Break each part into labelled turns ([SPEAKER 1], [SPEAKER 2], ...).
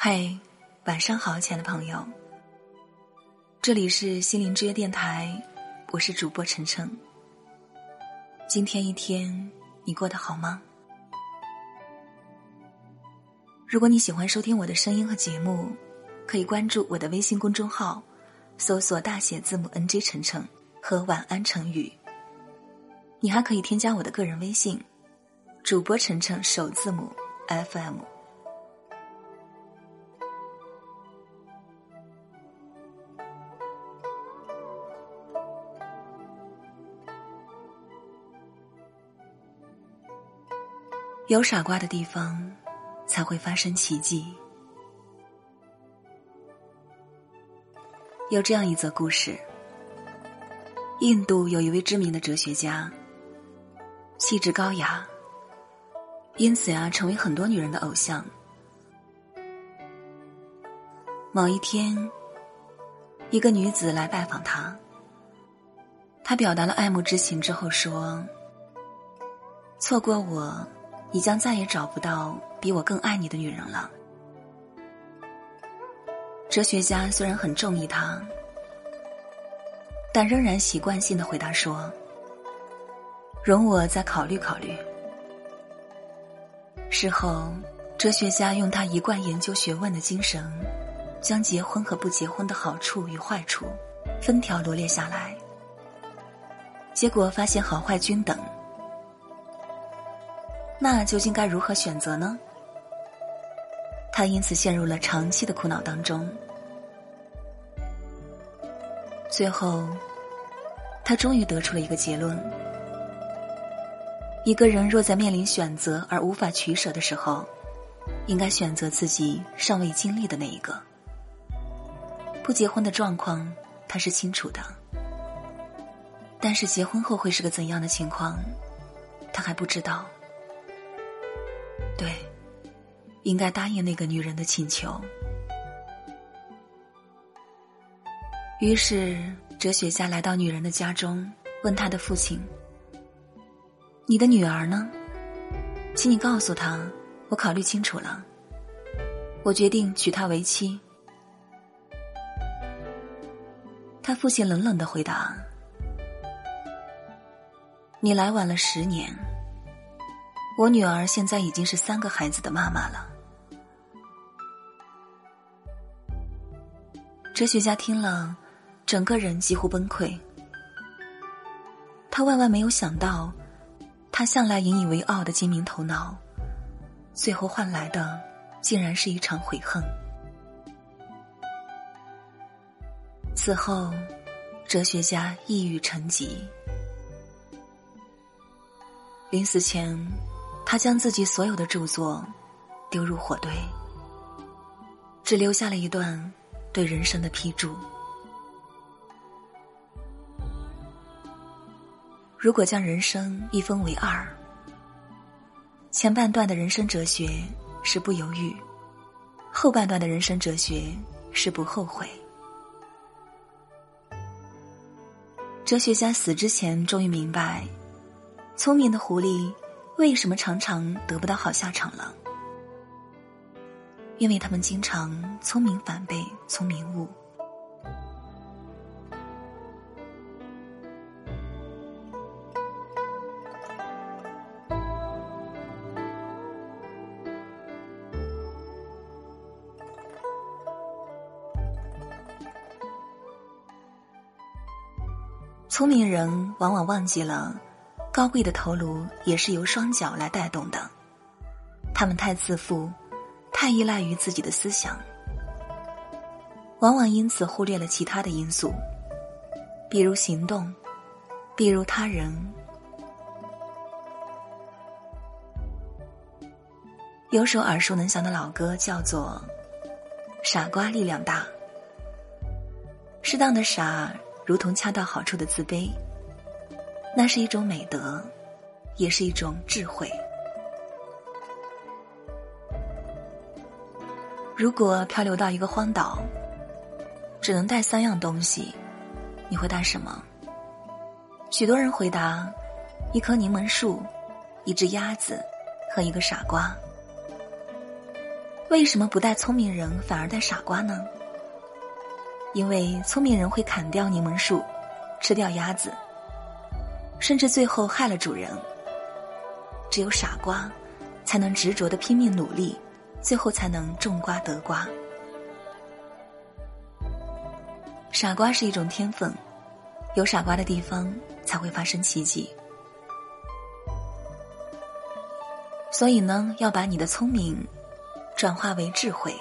[SPEAKER 1] 嗨，晚上好，亲爱的朋友。这里是心灵之约电台，我是主播晨晨。今天一天你过得好吗？如果你喜欢收听我的声音和节目，可以关注我的微信公众号，搜索大写字母 NJ 晨晨和晚安成语。你还可以添加我的个人微信，主播晨晨首字母 FM。有傻瓜的地方，才会发生奇迹。有这样一则故事：印度有一位知名的哲学家，气质高雅，因此呀，成为很多女人的偶像。某一天，一个女子来拜访他，他表达了爱慕之情之后说：“错过我。”你将再也找不到比我更爱你的女人了。哲学家虽然很中意他，但仍然习惯性的回答说：“容我再考虑考虑。”事后，哲学家用他一贯研究学问的精神，将结婚和不结婚的好处与坏处分条罗列下来，结果发现好坏均等。那究竟该如何选择呢？他因此陷入了长期的苦恼当中。最后，他终于得出了一个结论：一个人若在面临选择而无法取舍的时候，应该选择自己尚未经历的那一个。不结婚的状况，他是清楚的；但是结婚后会是个怎样的情况，他还不知道。对，应该答应那个女人的请求。于是，哲学家来到女人的家中，问她的父亲：“你的女儿呢？请你告诉她，我考虑清楚了，我决定娶她为妻。”他父亲冷冷的回答：“你来晚了十年。”我女儿现在已经是三个孩子的妈妈了。哲学家听了，整个人几乎崩溃。他万万没有想到，他向来引以为傲的精明头脑，最后换来的竟然是一场悔恨。此后，哲学家抑郁成疾，临死前。他将自己所有的著作丢入火堆，只留下了一段对人生的批注。如果将人生一分为二，前半段的人生哲学是不犹豫，后半段的人生哲学是不后悔。哲学家死之前终于明白，聪明的狐狸。为什么常常得不到好下场了？因为他们经常聪明反被聪明误。聪明人往往忘记了。高贵的头颅也是由双脚来带动的，他们太自负，太依赖于自己的思想，往往因此忽略了其他的因素，比如行动，比如他人。有首耳熟能详的老歌，叫做《傻瓜力量大》，适当的傻，如同恰到好处的自卑。那是一种美德，也是一种智慧。如果漂流到一个荒岛，只能带三样东西，你会带什么？许多人回答：一棵柠檬树、一只鸭子和一个傻瓜。为什么不带聪明人反而带傻瓜呢？因为聪明人会砍掉柠檬树，吃掉鸭子，甚至最后害了主人。只有傻瓜，才能执着的拼命努力，最后才能种瓜得瓜。傻瓜是一种天分，有傻瓜的地方才会发生奇迹。所以呢，要把你的聪明转化为智慧。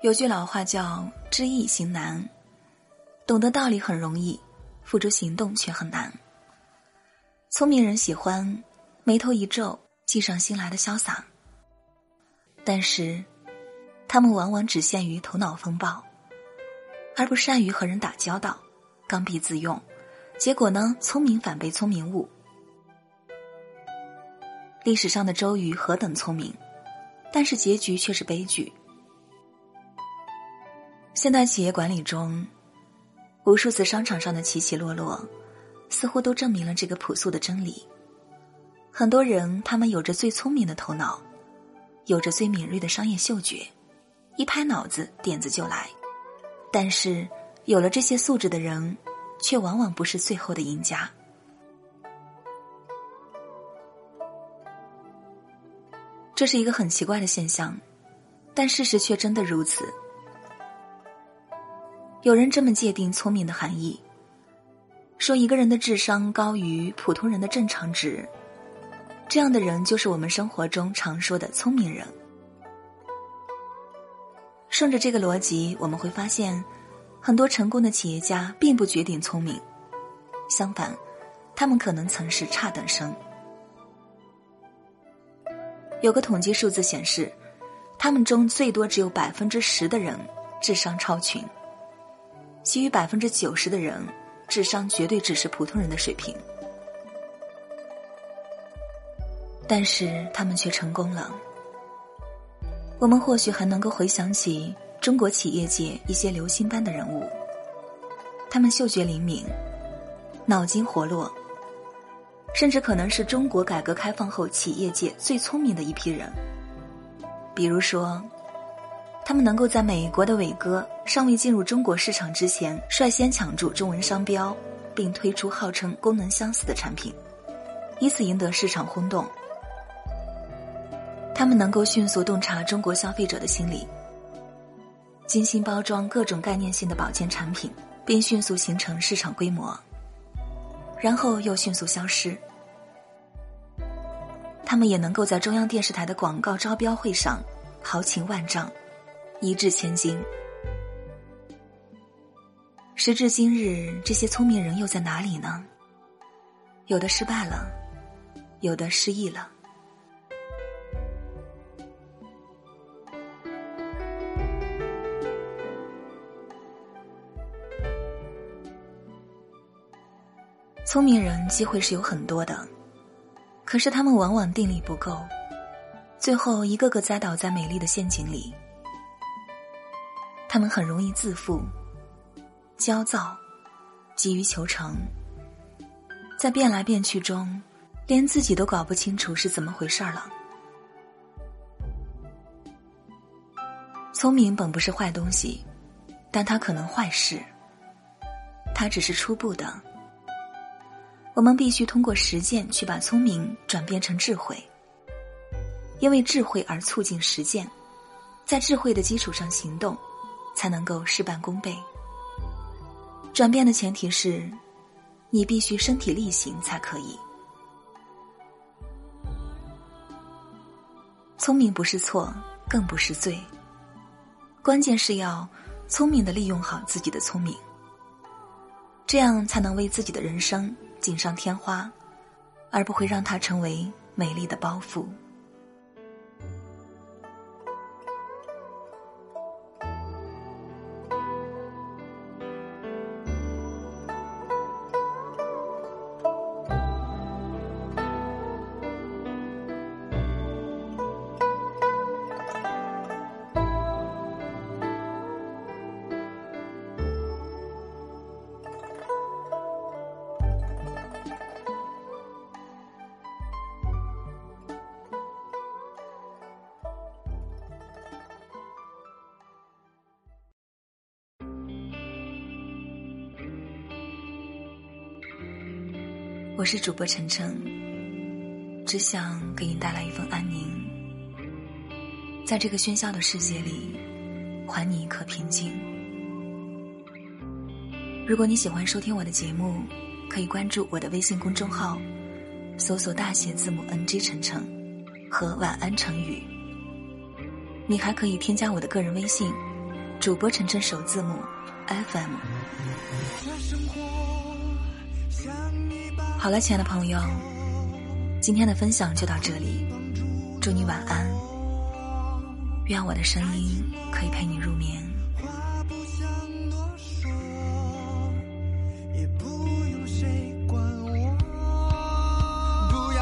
[SPEAKER 1] 有句老话叫“知易行难”，懂得道理很容易，付诸行动却很难。聪明人喜欢眉头一皱，计上心来的潇洒，但是。他们往往只限于头脑风暴，而不善于和人打交道，刚愎自用，结果呢，聪明反被聪明误。历史上的周瑜何等聪明，但是结局却是悲剧。现代企业管理中，无数次商场上的起起落落，似乎都证明了这个朴素的真理。很多人，他们有着最聪明的头脑，有着最敏锐的商业嗅觉。一拍脑子，点子就来。但是，有了这些素质的人，却往往不是最后的赢家。这是一个很奇怪的现象，但事实却真的如此。有人这么界定聪明的含义：说一个人的智商高于普通人的正常值，这样的人就是我们生活中常说的聪明人。顺着这个逻辑，我们会发现，很多成功的企业家并不绝顶聪明，相反，他们可能曾是差等生。有个统计数字显示，他们中最多只有百分之十的人智商超群，其余百分之九十的人智商绝对只是普通人的水平，但是他们却成功了。我们或许还能够回想起中国企业界一些流星般的人物，他们嗅觉灵敏，脑筋活络，甚至可能是中国改革开放后企业界最聪明的一批人。比如说，他们能够在美国的伟哥尚未进入中国市场之前，率先抢注中文商标，并推出号称功能相似的产品，以此赢得市场轰动。他们能够迅速洞察中国消费者的心理，精心包装各种概念性的保健产品，并迅速形成市场规模，然后又迅速消失。他们也能够在中央电视台的广告招标会上豪情万丈，一掷千金。时至今日，这些聪明人又在哪里呢？有的失败了，有的失忆了。聪明人机会是有很多的，可是他们往往定力不够，最后一个个栽倒在美丽的陷阱里。他们很容易自负、焦躁、急于求成，在变来变去中，连自己都搞不清楚是怎么回事儿了。聪明本不是坏东西，但它可能坏事。它只是初步的。我们必须通过实践去把聪明转变成智慧，因为智慧而促进实践，在智慧的基础上行动，才能够事半功倍。转变的前提是，你必须身体力行才可以。聪明不是错，更不是罪，关键是要聪明的利用好自己的聪明，这样才能为自己的人生。锦上添花，而不会让它成为美丽的包袱。我是主播晨晨，只想给你带来一份安宁，在这个喧嚣的世界里，还你一颗平静。如果你喜欢收听我的节目，可以关注我的微信公众号，搜索大写字母 NG 晨晨和晚安成语。你还可以添加我的个人微信，主播晨晨首字母 FM。好了，亲爱的朋友，今天的分享就到这里。祝你晚安，愿我的声音可以陪你入眠。
[SPEAKER 2] 不